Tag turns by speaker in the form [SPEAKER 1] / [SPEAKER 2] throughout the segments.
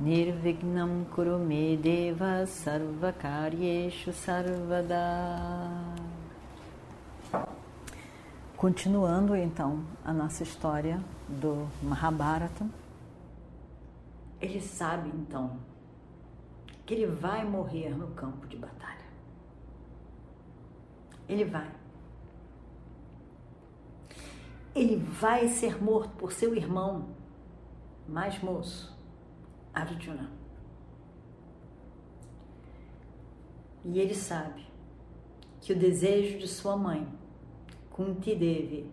[SPEAKER 1] Nirvignam Kurume Deva Sarvakaryeshu Sarvada Continuando então a nossa história do Mahabharata, ele sabe então que ele vai morrer no campo de batalha. Ele vai. Ele vai ser morto por seu irmão mais moço, Arjuna. E ele sabe que o desejo de sua mãe, Kunti Devi,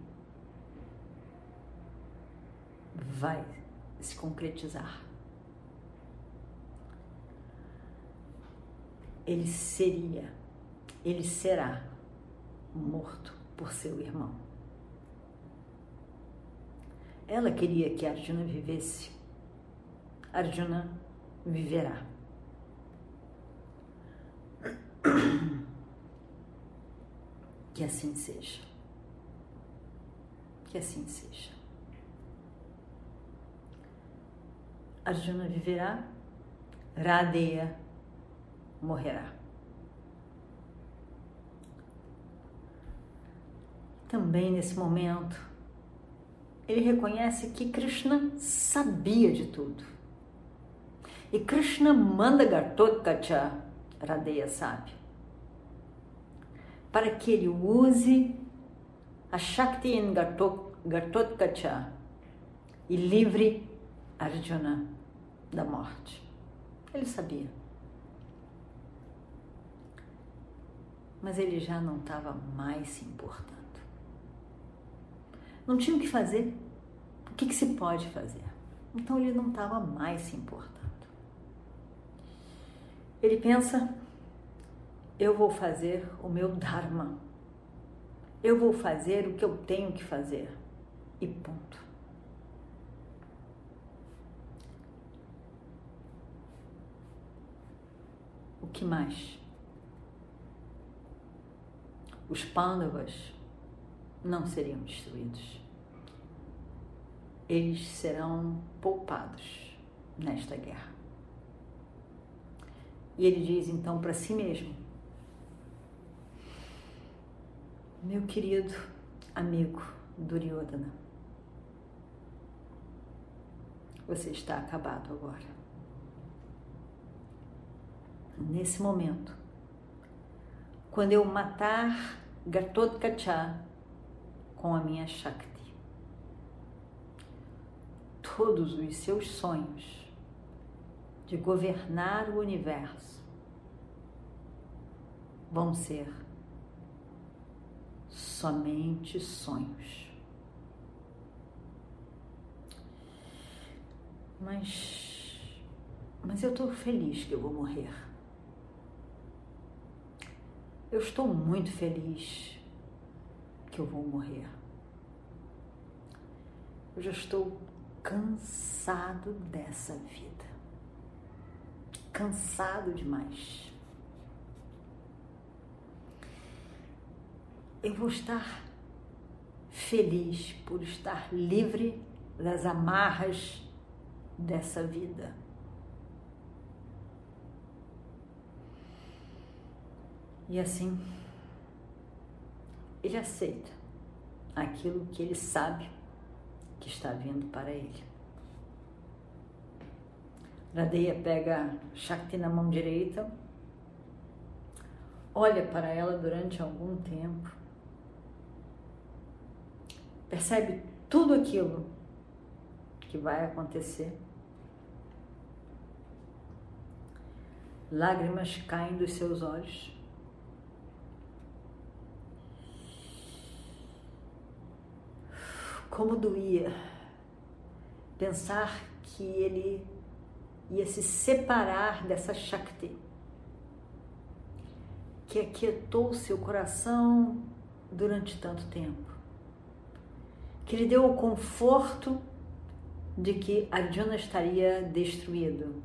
[SPEAKER 1] vai se concretizar. Ele seria, ele será morto por seu irmão. Ela queria que Arjuna vivesse. Arjuna viverá. Que assim seja. Que assim seja. Arjuna viverá, Radeya morrerá. Também nesse momento, ele reconhece que Krishna sabia de tudo. E Krishna manda Gatotkacha, Radeya sabe, para que ele use a Shakti em Gatotkacha e livre Arjuna da morte. Ele sabia. Mas ele já não estava mais se importando. Não tinha o que fazer. O que, que se pode fazer? Então ele não estava mais se importando. Ele pensa: eu vou fazer o meu Dharma. Eu vou fazer o que eu tenho que fazer. E ponto. O que mais? Os Pandavas não seriam destruídos. Eles serão poupados nesta guerra. E ele diz então para si mesmo: Meu querido amigo Duryodhana, você está acabado agora. Nesse momento, quando eu matar Gatotkacha com a minha Shakti, todos os seus sonhos de governar o universo vão ser somente sonhos. Mas, mas eu estou feliz que eu vou morrer. Eu estou muito feliz que eu vou morrer. Eu já estou cansado dessa vida. Cansado demais. Eu vou estar feliz por estar livre das amarras dessa vida. E assim, ele aceita aquilo que ele sabe que está vindo para ele. Radeia pega Shakti na mão direita, olha para ela durante algum tempo, percebe tudo aquilo que vai acontecer. Lágrimas caem dos seus olhos. Como doía pensar que ele ia se separar dessa Shakti que aquietou seu coração durante tanto tempo, que lhe deu o conforto de que Arjuna estaria destruído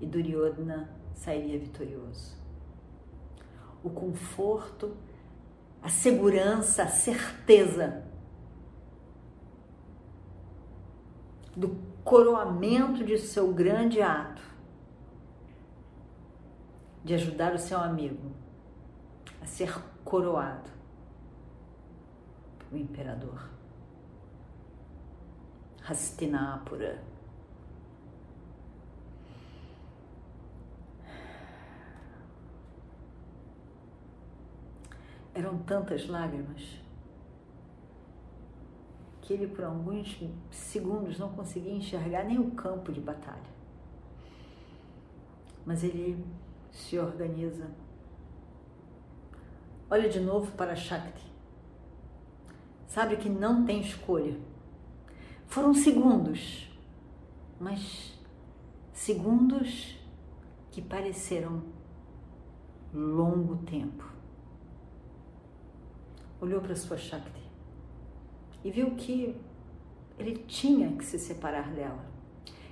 [SPEAKER 1] e Duryodhana sairia vitorioso. O conforto, a segurança, a certeza do coroamento de seu grande ato de ajudar o seu amigo a ser coroado o imperador. Hastinapura. Eram tantas lágrimas que ele, por alguns segundos, não conseguia enxergar nem o campo de batalha. Mas ele se organiza. Olha de novo para Shakti. Sabe que não tem escolha. Foram segundos, mas segundos que pareceram longo tempo. Olhou para sua Shakti e viu que ele tinha que se separar dela.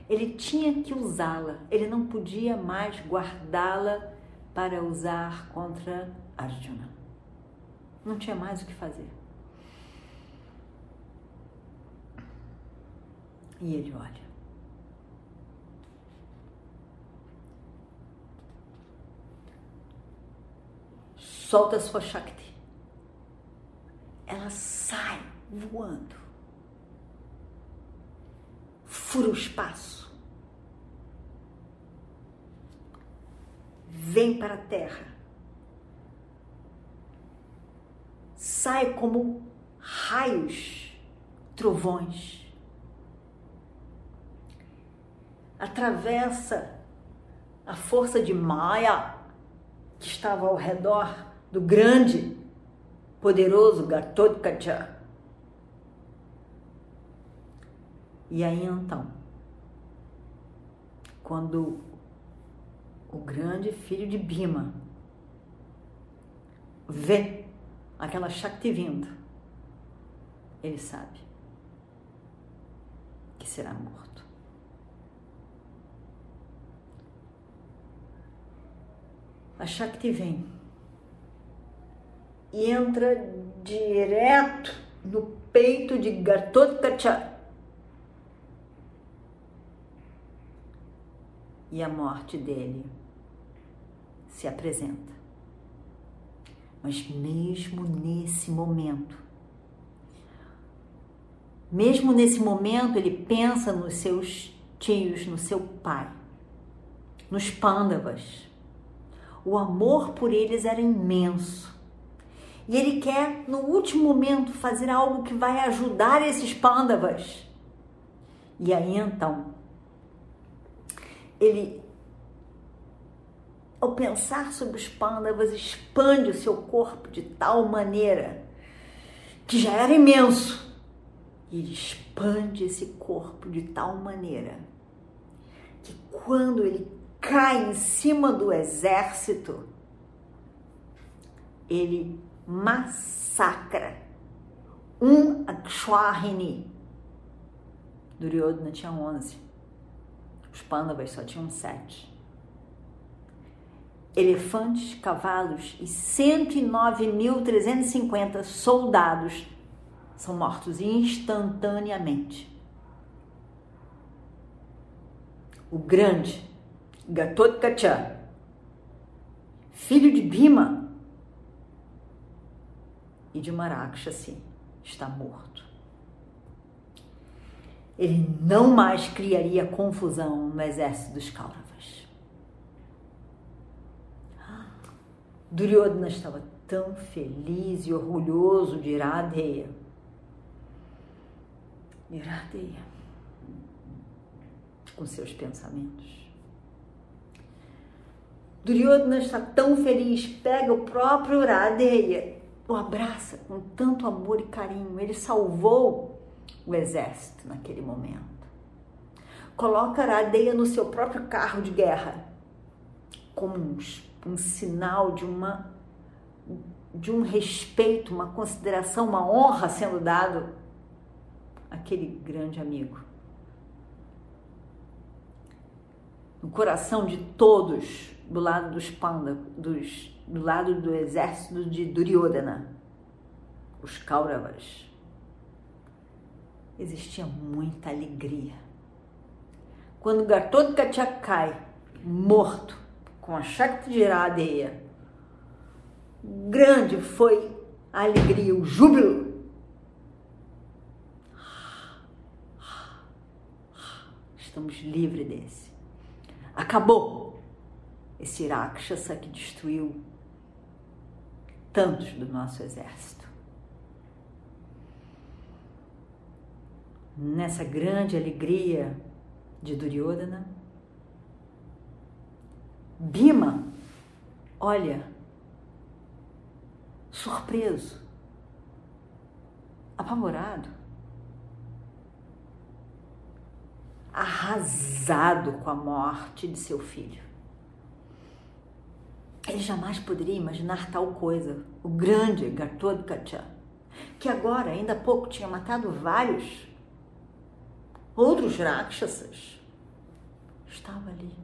[SPEAKER 1] Ele tinha que usá-la, ele não podia mais guardá-la para usar contra Arjuna. Não tinha mais o que fazer. E ele olha. Solta sua Shakti. Ela sai voando. Fura o espaço. Vem para a terra. Sai como raios, trovões atravessa a força de Maya que estava ao redor do grande, poderoso Gatotkacha. E aí então, quando o grande filho de Bima vê aquela Shakti vindo, ele sabe que será morto. a Shakti vem e entra direto no peito de Gatotkacha. E a morte dele se apresenta. Mas mesmo nesse momento, mesmo nesse momento, ele pensa nos seus tios, no seu pai, nos pândavas o amor por eles era imenso. E ele quer, no último momento, fazer algo que vai ajudar esses pândavas. E aí então, ele, ao pensar sobre os pândavas, expande o seu corpo de tal maneira que já era imenso. E ele expande esse corpo de tal maneira que quando ele cai em cima do exército, ele massacra um Akshwahini. Duryodhana tinha 11. Os Pandavas só tinham 7. Elefantes, cavalos e 109.350 soldados são mortos instantaneamente. O grande Gatotkacha, filho de Bima e de Marakshasi, está morto. Ele não mais criaria confusão no exército dos Kauravas. Duryodhana estava tão feliz e orgulhoso de Iradeya. Iradeya, com seus pensamentos. Duryodhana está tão feliz, pega o próprio Uradeya, o abraça com tanto amor e carinho. Ele salvou o exército naquele momento. Coloca Uradeya no seu próprio carro de guerra, como um, um sinal de uma de um respeito, uma consideração, uma honra sendo dado àquele grande amigo. No coração de todos, do lado dos Panda, dos, do lado do exército de Duryodhana, os Kauravas, existia muita alegria. Quando Gatotkacha cai, morto, com a Shakti Giradeya, grande foi a alegria, o júbilo. Estamos livres desse. Acabou esse Rakshasa que destruiu tantos do nosso exército. Nessa grande alegria de Duryodhana, Bima olha surpreso, apavorado, arrasado com a morte de seu filho. Ele jamais poderia imaginar tal coisa. O grande Gatotkacha, que agora, ainda há pouco, tinha matado vários outros Rakshasas, estava ali.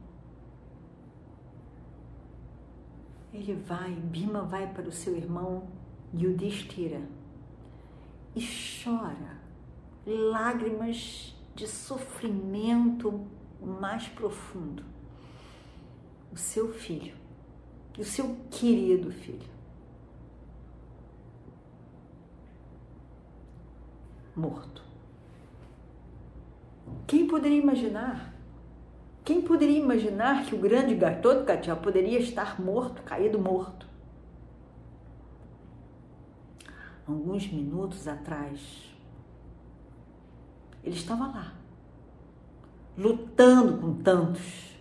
[SPEAKER 1] Ele vai, Bima vai para o seu irmão Yudhishthira e chora lágrimas de sofrimento mais profundo. O seu filho, o seu querido filho, morto. Quem poderia imaginar quem poderia imaginar que o grande Gatotkacha poderia estar morto, caído morto? Alguns minutos atrás, ele estava lá, lutando com tantos.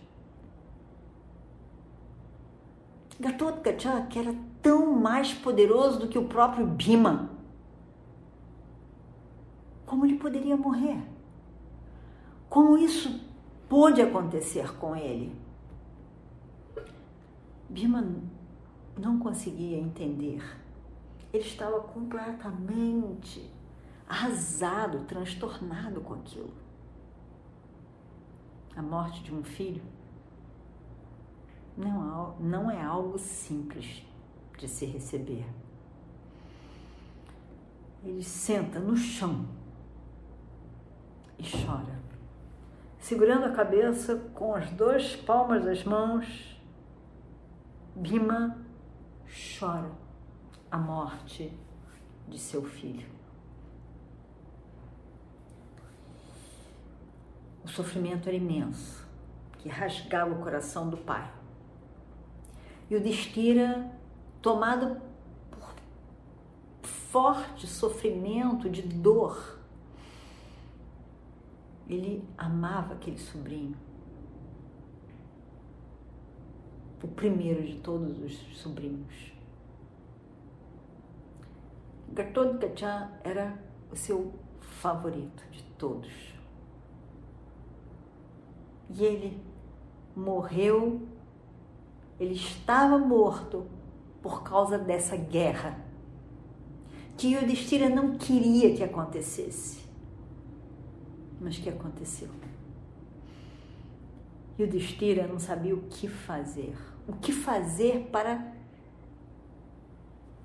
[SPEAKER 1] Gatotkacha, que era tão mais poderoso do que o próprio Bhima, como ele poderia morrer? Como isso pôde acontecer com ele. Bima não conseguia entender. Ele estava completamente arrasado, transtornado com aquilo. A morte de um filho não, não é algo simples de se receber. Ele senta no chão e chora segurando a cabeça com as duas palmas das mãos, Bima chora a morte de seu filho. O sofrimento era imenso, que rasgava o coração do pai. E o Destira, tomado por forte sofrimento de dor, ele amava aquele sobrinho. O primeiro de todos os sobrinhos. Gatotkacha era o seu favorito de todos. E ele morreu, ele estava morto por causa dessa guerra que Yudhishthira não queria que acontecesse mas que aconteceu. E o Destira não sabia o que fazer. O que fazer para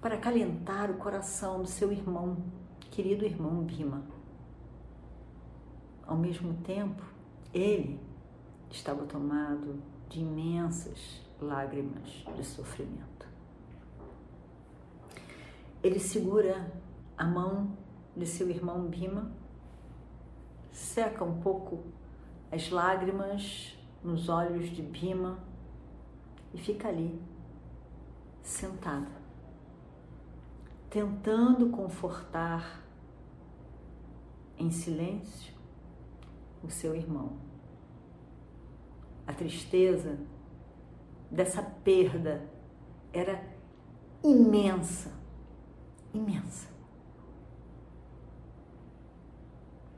[SPEAKER 1] para acalentar o coração do seu irmão, querido irmão Bima. Ao mesmo tempo, ele estava tomado de imensas lágrimas de sofrimento. Ele segura a mão de seu irmão Bima seca um pouco as lágrimas nos olhos de Bima e fica ali, sentada, tentando confortar em silêncio o seu irmão. A tristeza dessa perda era imensa, imensa.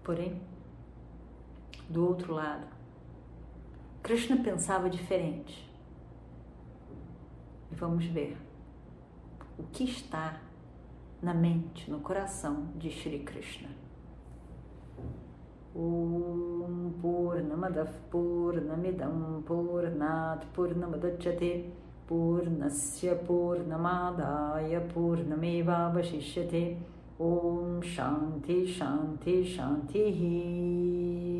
[SPEAKER 1] Porém, do outro lado. Krishna pensava diferente. E vamos ver o que está na mente, no coração de Shri Krishna. Om Purnamadav Purnamidam Purnat Purnamadachyate Purnasya Purnamadaya Purnameva Vashishyate Om Shanti Shanti Shanti